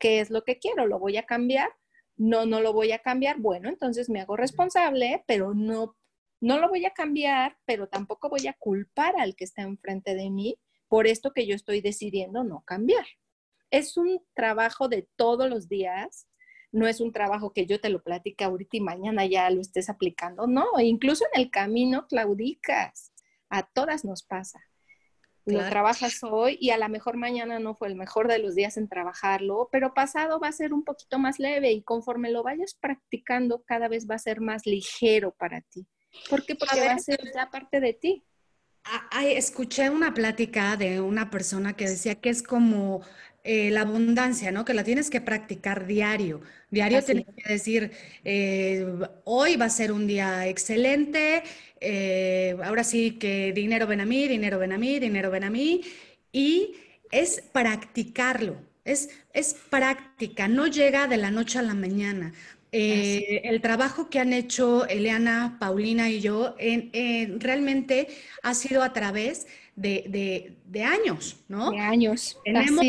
¿Qué es lo que quiero? ¿Lo voy a cambiar? No, no lo voy a cambiar. Bueno, entonces me hago responsable, pero no, no lo voy a cambiar, pero tampoco voy a culpar al que está enfrente de mí por esto que yo estoy decidiendo no cambiar. Es un trabajo de todos los días no es un trabajo que yo te lo platique ahorita y mañana ya lo estés aplicando, no, incluso en el camino claudicas, a todas nos pasa. Lo trabajas hoy y a lo mejor mañana no fue el mejor de los días en trabajarlo, pero pasado va a ser un poquito más leve y conforme lo vayas practicando cada vez va a ser más ligero para ti. ¿Por qué? Porque va a ser ya parte de ti. escuché una plática de una persona que decía que es como eh, la abundancia, ¿no? Que la tienes que practicar diario. Diario tienes que decir, eh, hoy va a ser un día excelente, eh, ahora sí que dinero ven a mí, dinero ven a mí, dinero ven a mí. Y es practicarlo, es, es práctica, no llega de la noche a la mañana. el trabajo que han hecho Eliana, Paulina y yo en, realmente ha sido a través de, años, ¿no? De años. Tenemos,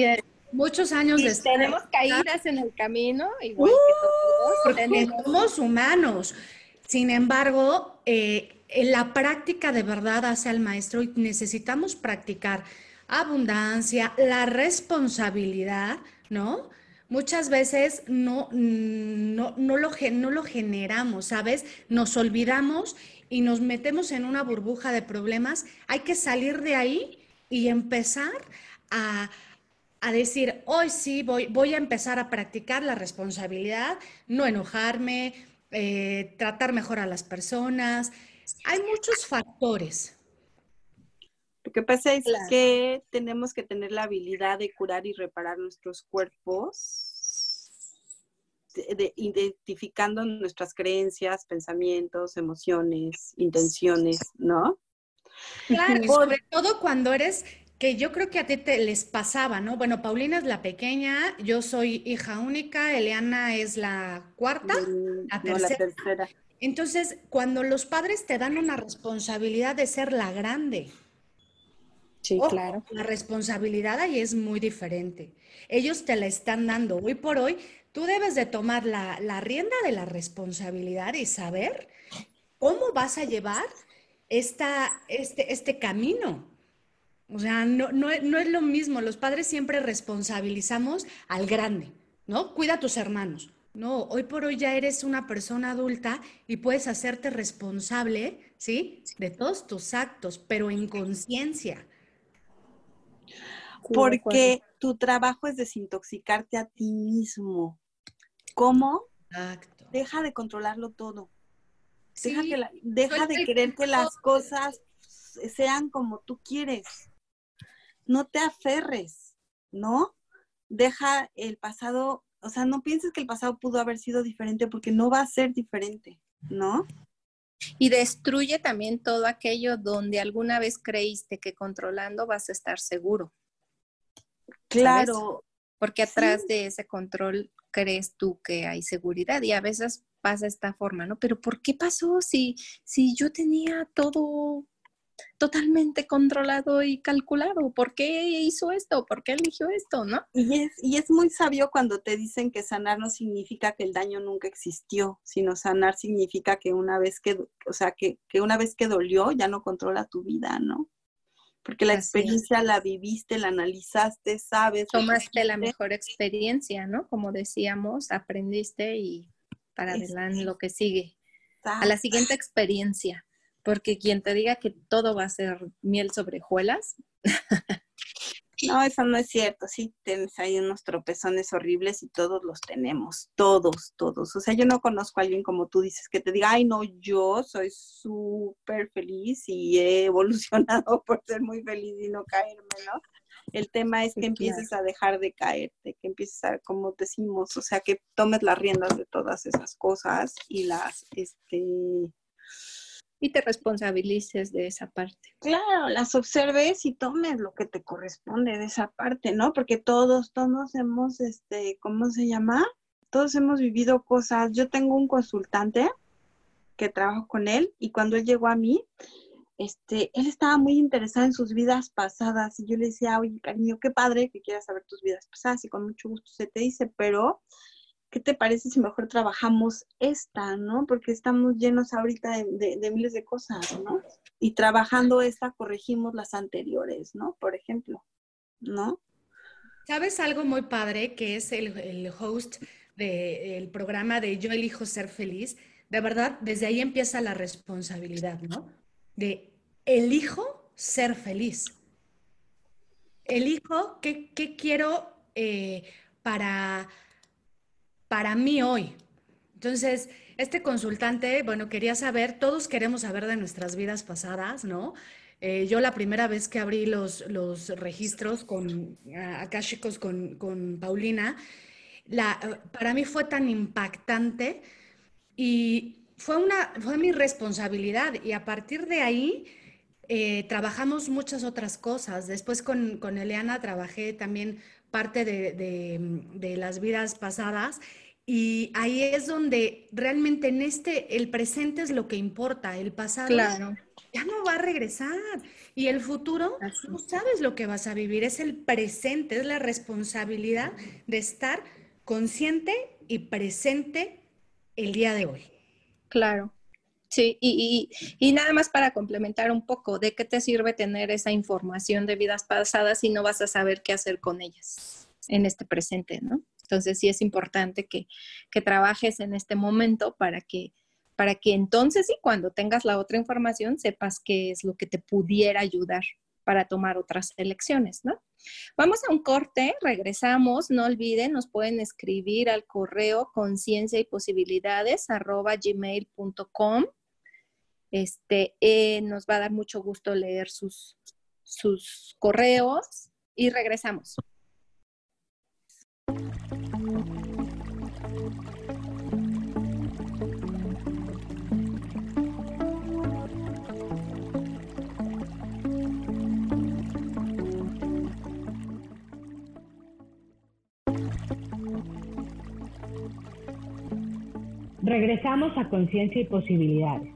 muchos años de Tenemos caídas en el camino, igual que todos. Tenemos. Somos humanos. Sin embargo, eh, la práctica de verdad hace al maestro y necesitamos practicar abundancia, la responsabilidad, ¿no? Muchas veces no, no, no, lo, no lo generamos, ¿sabes? Nos olvidamos y nos metemos en una burbuja de problemas. Hay que salir de ahí y empezar a, a decir, hoy sí voy, voy a empezar a practicar la responsabilidad, no enojarme, eh, tratar mejor a las personas. Hay muchos factores. Lo que pasa es que tenemos que tener la habilidad de curar y reparar nuestros cuerpos, identificando nuestras creencias, pensamientos, emociones, intenciones, ¿no? Claro, sobre todo cuando eres que yo creo que a ti te les pasaba, ¿no? Bueno, Paulina es la pequeña, yo soy hija única, Eliana es la cuarta, la, tercera. Entonces, cuando los padres te dan una responsabilidad de ser la grande, sí, claro. La responsabilidad ahí es muy diferente. Ellos te la están dando. Hoy por hoy, tú debes de tomar la, la rienda de la responsabilidad y saber cómo vas a llevar esta, este, este camino. O sea, no, no, no, es lo mismo. Los padres siempre responsabilizamos al grande, ¿no? Cuida a tus hermanos. No, hoy por hoy ya eres una persona adulta y puedes hacerte responsable, ¿sí? De todos tus actos, pero en conciencia. Porque tu trabajo es desintoxicarte a ti mismo. ¿Cómo? Exacto. Deja de controlarlo todo. Deja, que deja de querer que las cosas sean como tú quieres no te aferres, ¿no? Deja el pasado, o sea, no pienses que el pasado pudo haber sido diferente porque no va a ser diferente, ¿no? Y destruye también todo aquello donde alguna vez creíste que controlando vas a estar seguro. Claro. Porque atrás de ese control crees tú que hay seguridad y a veces pasa esta forma, ¿no? Pero ¿por qué pasó si, si yo tenía todo totalmente controlado y calculado. ¿Por qué hizo esto? ¿Por qué eligió esto? ¿No? Y es, y es muy sabio cuando te dicen que sanar no significa que el daño nunca existió, sino sanar significa que una vez que, o sea, que, que una vez que dolió ya no controla tu vida, ¿no? Porque la experiencia la viviste, la analizaste, sabes. Tomaste la mejor experiencia, ¿no? Como decíamos, aprendiste y para adelante lo que sigue. A la siguiente experiencia porque quien te diga que todo va a ser miel sobre hojuelas. no, eso no es cierto. Sí, tienes ahí unos tropezones horribles y todos los tenemos, todos, todos. O sea, yo no conozco a alguien como tú dices que te diga, ay, no, yo soy súper feliz y he evolucionado por ser muy feliz y no caerme, ¿no? El tema es que empieces a dejar de caerte, que empieces a, como decimos, o sea, que tomes las riendas de todas esas cosas y las, este, y te responsabilices de esa parte. Claro, las observes y tomes lo que te corresponde de esa parte, ¿no? Porque todos, todos hemos, este, ¿cómo se llama? Todos hemos vivido cosas. Yo tengo un consultante que trabajo con él y cuando él llegó a mí, este, él estaba muy interesado en sus vidas pasadas y yo le decía, oye, cariño, qué padre que quieras saber tus vidas pasadas y con mucho gusto se te dice, pero ¿qué te parece si mejor trabajamos esta, ¿no? Porque estamos llenos ahorita de, miles de cosas, ¿no? Y trabajando esta corregimos las anteriores, ¿no? Por ejemplo, ¿no? ¿Sabes algo muy padre que es el, host del programa de Yo elijo ser feliz? De verdad, desde ahí empieza la responsabilidad, ¿no? De elijo ser feliz. Elijo qué, qué quiero eh, para para mí hoy. Entonces, este consultante, bueno, quería saber, todos queremos saber de nuestras vidas pasadas, ¿no? Eh, yo la primera vez que abrí los, los registros con, acá chicos con, con Paulina, la, para mí fue tan impactante y fue, una, fue mi responsabilidad y a partir de ahí eh, trabajamos muchas otras cosas. Después con, con Eliana trabajé también parte de, las vidas pasadas. Y ahí es donde realmente en este, el presente es lo que importa, el pasado claro. ya no va a regresar. Y el futuro, no sabes lo que vas a vivir, es el presente, es la responsabilidad de estar consciente y presente el día de hoy. Claro. Sí, y, y, nada más para complementar un poco, ¿de qué te sirve tener esa información de vidas pasadas si no vas a saber qué hacer con ellas en este presente, ¿no? Entonces sí es importante que, que trabajes en este momento para que, para que entonces y cuando tengas la otra información sepas qué es lo que te pudiera ayudar para tomar otras elecciones, ¿no? Vamos a un corte, regresamos, no olviden, nos pueden escribir al correo conciencia y posibilidades arroba gmail.com. Este, eh, nos va a dar mucho gusto leer sus, sus correos y regresamos. Regresamos a Conciencia y Posibilidades.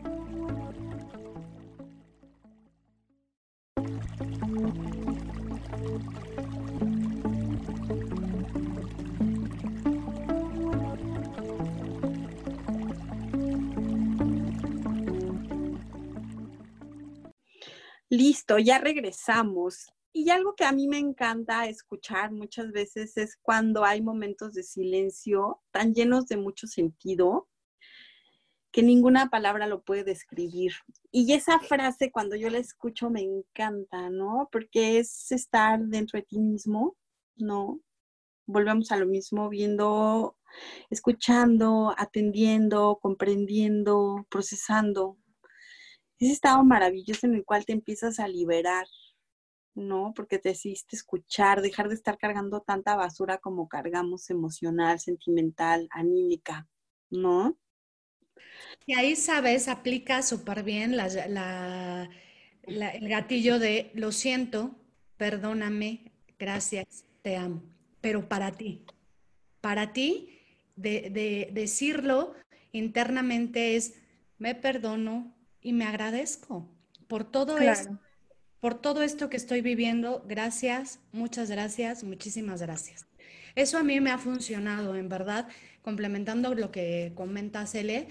Listo, ya regresamos. Y algo que a mí me encanta escuchar muchas veces es cuando hay momentos de silencio tan llenos de mucho sentido que ninguna palabra lo puede describir. Y esa frase cuando yo la escucho me encanta, ¿no? Porque es estar dentro de ti mismo, ¿no? Volvemos a lo mismo, viendo, escuchando, atendiendo, comprendiendo, procesando. Ese estado maravilloso en el cual te empiezas a liberar, ¿no? Porque te decidiste escuchar, dejar de estar cargando tanta basura como cargamos emocional, sentimental, anímica, ¿no? Y ahí, sabes, aplica súper bien el gatillo de lo siento, perdóname, gracias, te amo, pero para ti, para ti, de, decirlo internamente es, me perdono y me agradezco por todo esto por todo esto que estoy viviendo. Gracias, muchas gracias, muchísimas gracias. Eso a mí me ha funcionado, en verdad, complementando lo que comenta Cele.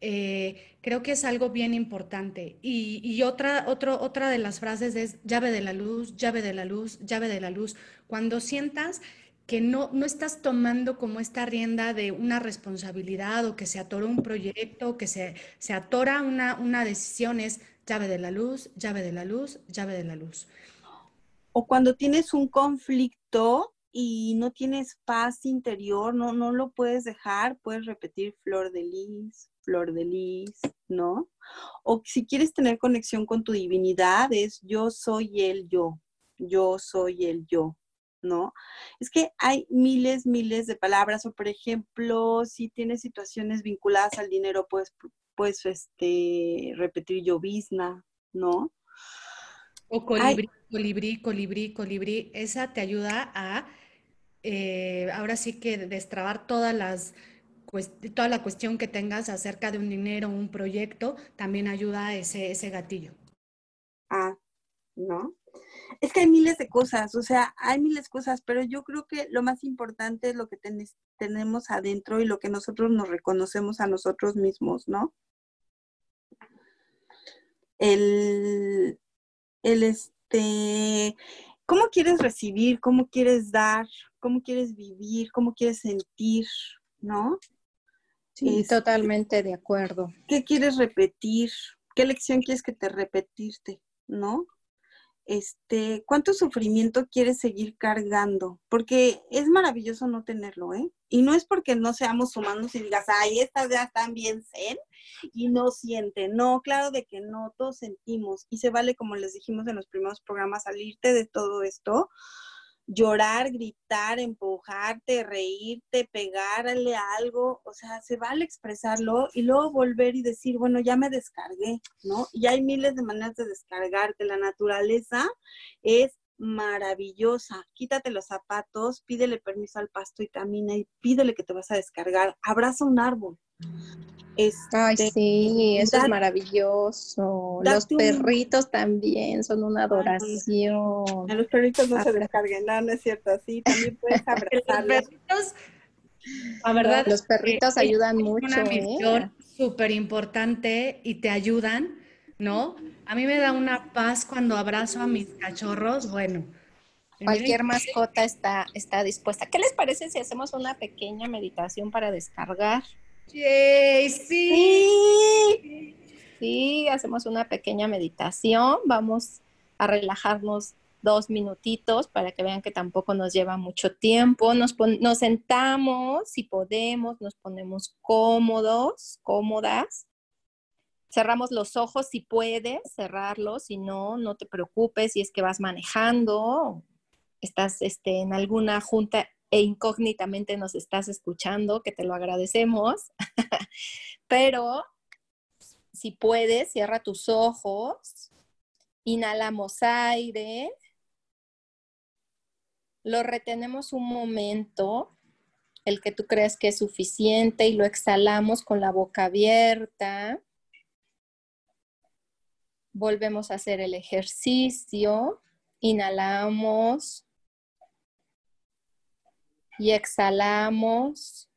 Eh, creo que es algo bien importante. Y, otra, otra de las frases es llave de la luz, llave de la luz, llave de la luz. Cuando sientas que no, no estás tomando como esta rienda de una responsabilidad o que se atora un proyecto, que se, se atora una, una decisión, es llave de la luz, llave de la luz, llave de la luz. O cuando tienes un conflicto y no tienes paz interior, no, no lo puedes dejar, puedes repetir flor de lis, flor de lis, ¿no? O si quieres tener conexión con tu divinidad, es yo soy el yo, yo soy el yo, ¿no? Es que hay miles, miles de palabras, o por ejemplo, si tienes situaciones vinculadas al dinero, pues pues este, repetir llovizna, ¿no? O colibrí, colibrí, colibrí, colibrí. Esa te ayuda a, eh, ahora sí que destrabar todas las, toda la cuestión que tengas acerca de un dinero, un proyecto, también ayuda a ese, ese gatillo. Ah, ¿no? Es que hay miles de cosas, o sea, hay miles de cosas, pero yo creo que lo más importante es lo que tenemos adentro y lo que nosotros nos reconocemos a nosotros mismos, ¿no? El, el este, ¿cómo quieres recibir? ¿Cómo quieres dar? ¿Cómo quieres vivir? ¿Cómo quieres sentir? ¿No? Sí, este, totalmente de acuerdo. ¿Qué quieres repetir? ¿Qué lección quieres que te repetirte? ¿No? Este, cuánto sufrimiento quieres seguir cargando, porque es maravilloso no tenerlo, ¿eh? Y no es porque no seamos humanos y digas, ay, estas ya están bien zen y no sienten. No, claro de que no, todos sentimos y se vale, como les dijimos en los primeros programas, salirte de todo esto, llorar, gritar, empujarte, reírte, pegarle algo, o sea, se vale expresarlo y luego volver y decir, bueno, ya me descargué, ¿no? Y hay miles de maneras de descargarte. La naturaleza es maravillosa. Quítate los zapatos, pídele permiso al pasto y camina y pídele que te vas a descargar. Abraza un árbol. Ay, este, sí, eso es maravilloso. Los perritos también son una adoración. A los perritos no se descarguen, no, no es cierto. Sí, también puedes abrazarlos. la verdad, los perritos ayudan mucho. Es una misión ¿eh? súper importante y te ayudan, ¿no? A mí me da una paz cuando abrazo a mis cachorros, bueno. Cualquier mascota está, está dispuesta. ¿Qué les parece si hacemos una pequeña meditación para descargar? Sí. Sí, hacemos una pequeña meditación. Vamos a relajarnos dos minutitos para que vean que tampoco nos lleva mucho tiempo. Nos, nos sentamos, si podemos, nos ponemos cómodos, cómodas. Cerramos los ojos si puedes cerrarlos, si no, no te preocupes si es que vas manejando, estás este, en alguna junta e incógnitamente nos estás escuchando, que te lo agradecemos. Pero si puedes, cierra tus ojos, inhalamos aire, lo retenemos un momento, el que tú crees que es suficiente, y lo exhalamos con la boca abierta. Volvemos a hacer el ejercicio. Inhalamos y exhalamos.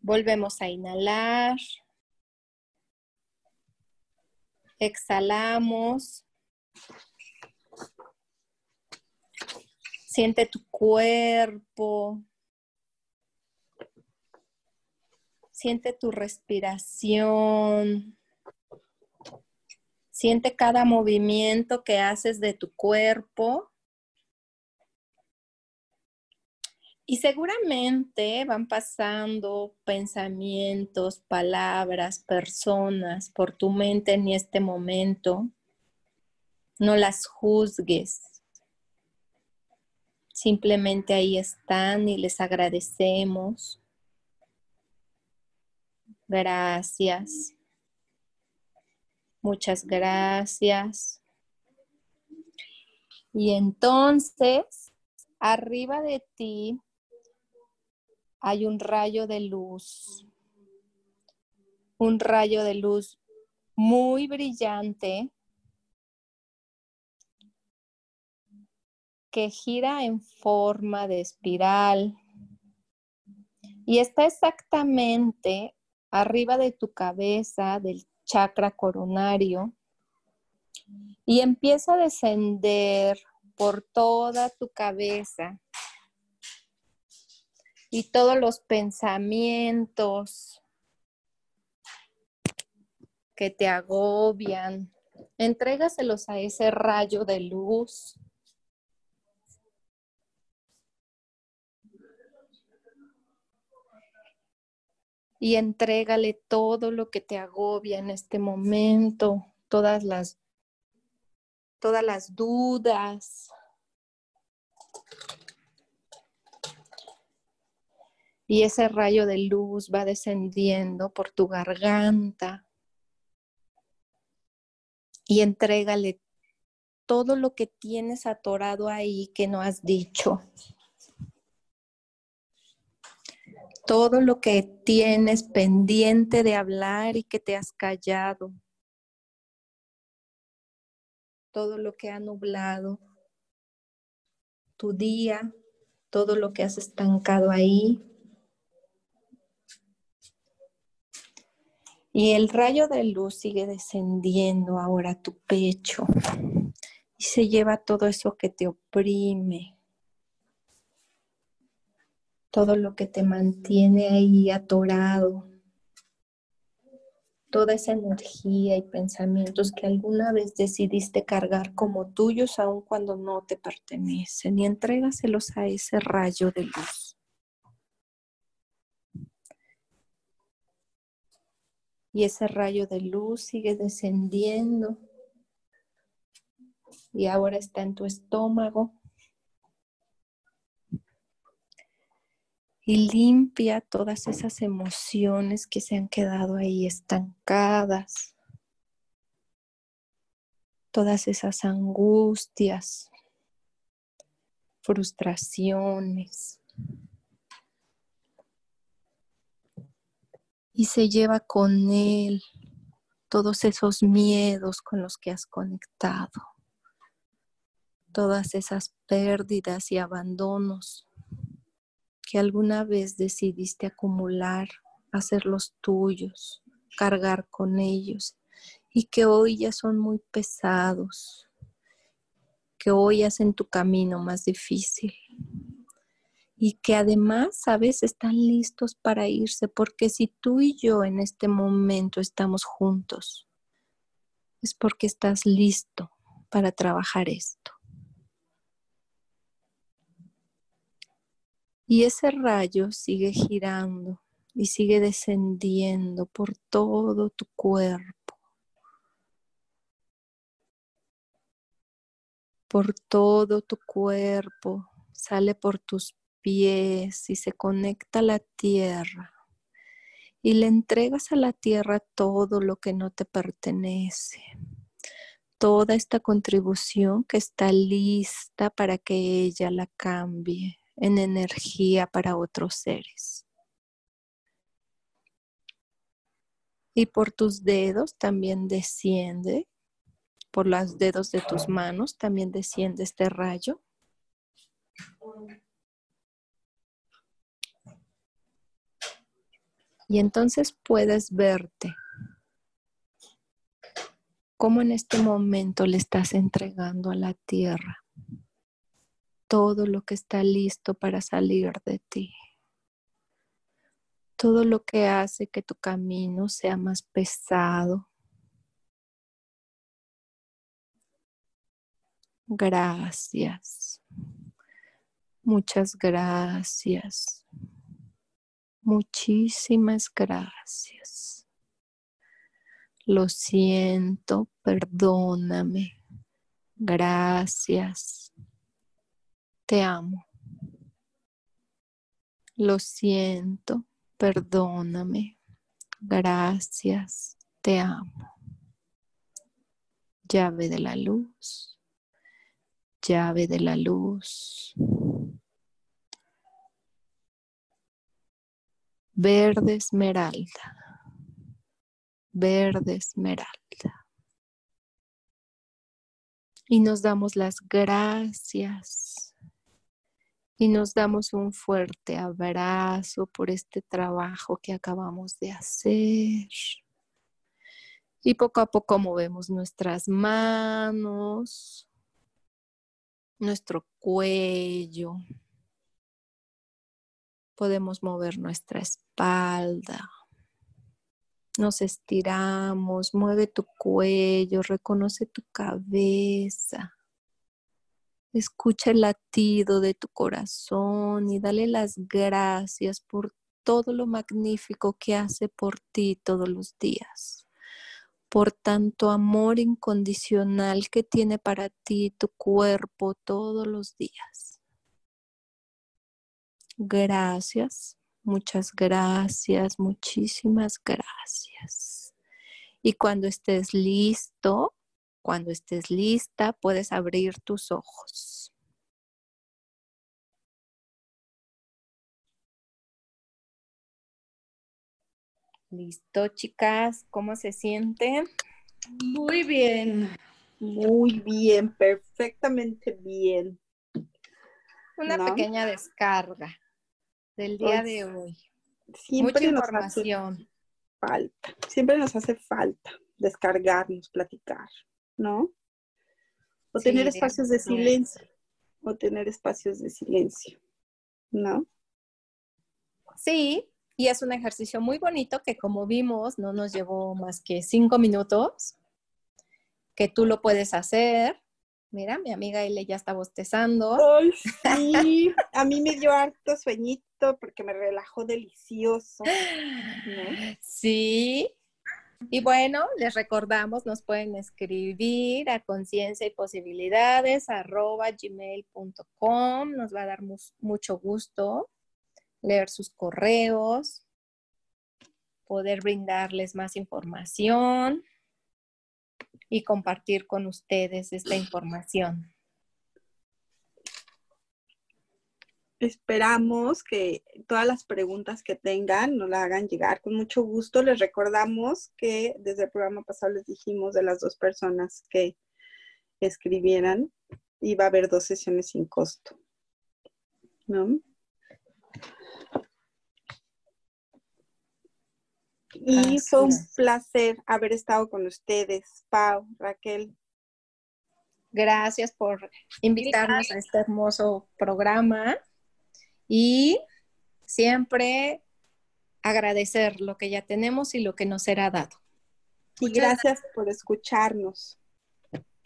Volvemos a inhalar. Exhalamos. Siente tu cuerpo. Siente tu respiración. Siente cada movimiento que haces de tu cuerpo. Y seguramente van pasando pensamientos, palabras, personas por tu mente en este momento. No las juzgues. Simplemente ahí están y les agradecemos. Gracias. Muchas gracias. Y entonces, arriba de ti hay un rayo de luz, un rayo de luz muy brillante que gira en forma de espiral y está exactamente arriba de tu cabeza, del chakra coronario, y empieza a descender por toda tu cabeza y todos los pensamientos que te agobian, entrégaselos a ese rayo de luz. Y entrégale todo lo que te agobia en este momento, todas las, todas las dudas, y ese rayo de luz va descendiendo por tu garganta y entrégale todo lo que tienes atorado ahí que no has dicho. Todo lo que tienes pendiente de hablar y que te has callado. Todo lo que ha nublado tu día, todo lo que has estancado ahí. Y el rayo de luz sigue descendiendo ahora a tu pecho y se lleva todo eso que te oprime, todo lo que te mantiene ahí atorado, toda esa energía y pensamientos que alguna vez decidiste cargar como tuyos aun cuando no te pertenecen y entrégaselos a ese rayo de luz. Y ese rayo de luz sigue descendiendo y ahora está en tu estómago. Y limpia todas esas emociones que se han quedado ahí estancadas, todas esas angustias, frustraciones. Y se lleva con él todos esos miedos con los que has conectado, todas esas pérdidas y abandonos que alguna vez decidiste acumular, hacerlos tuyos, cargar con ellos y que hoy ya son muy pesados, que hoy hacen tu camino más difícil y que además, sabes, están listos para irse, porque si tú y yo en este momento estamos juntos, es porque estás listo para trabajar esto. Y ese rayo sigue girando y sigue descendiendo por todo tu cuerpo, por todo tu cuerpo, sale por tus pies y se conecta a la tierra. Y le entregas a la tierra todo lo que no te pertenece, toda esta contribución que está lista para que ella la cambie en energía para otros seres. Y por tus dedos también desciende, por los dedos de tus manos también desciende este rayo. Y entonces puedes verte cómo en este momento le estás entregando a la tierra todo lo que está listo para salir de ti todo lo que hace que tu camino sea más pesado. Gracias. Muchas gracias. Muchísimas gracias. Lo siento, perdóname. Gracias. Te amo. Lo siento, perdóname, gracias, te amo. Llave de la luz, llave de la luz. Verde esmeralda, verde esmeralda. Y nos damos las gracias y nos damos un fuerte abrazo por este trabajo que acabamos de hacer. Y poco a poco movemos nuestras manos, nuestro cuello. Podemos mover nuestra espalda. Nos estiramos, mueve tu cuello, reconoce tu cabeza. Escucha el latido de tu corazón y dale las gracias por todo lo magnífico que hace por ti todos los días, por tanto amor incondicional que tiene para ti tu cuerpo todos los días. Gracias, muchas gracias, muchísimas gracias. Y cuando estés listo, cuando estés lista, puedes abrir tus ojos. Listo, chicas, ¿cómo se siente? Muy bien. Muy bien, perfectamente bien. Una pequeña descarga del día Pues, de hoy. Siempre Mucha nos hace información. falta, siempre nos hace falta descargarnos, platicar, ¿no? O Sí, tener espacios de silencio, o tener espacios de silencio, ¿no? Sí, y es un ejercicio muy bonito que como vimos no nos llevó más que cinco minutos, que tú lo puedes hacer. Mira, mi amiga Ile ya está bostezando. Ay, sí, a mí me dio harto sueñito porque me relajó delicioso, ¿no? Sí. Y bueno, les recordamos, nos pueden escribir a conciencia y posibilidades arroba gmail.com. Nos va a dar mucho gusto leer sus correos, poder brindarles más información y compartir con ustedes esta información. Esperamos que todas las preguntas que tengan nos las hagan llegar con mucho gusto. Les recordamos que desde el programa pasado les dijimos de las dos personas que escribieran, iba a haber dos sesiones sin costo. ¿No? Y Así fue un es. placer haber estado con ustedes, Pau, Raquel. Gracias por invitarnos a este hermoso programa y siempre agradecer lo que ya tenemos y lo que nos será dado. Y gracias por escucharnos.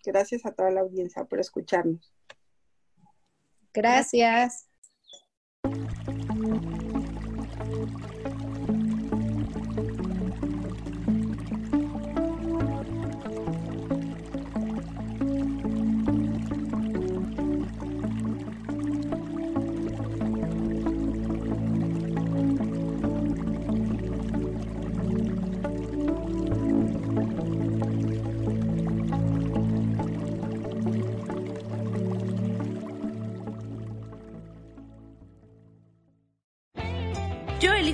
Gracias a toda la audiencia por escucharnos. Gracias.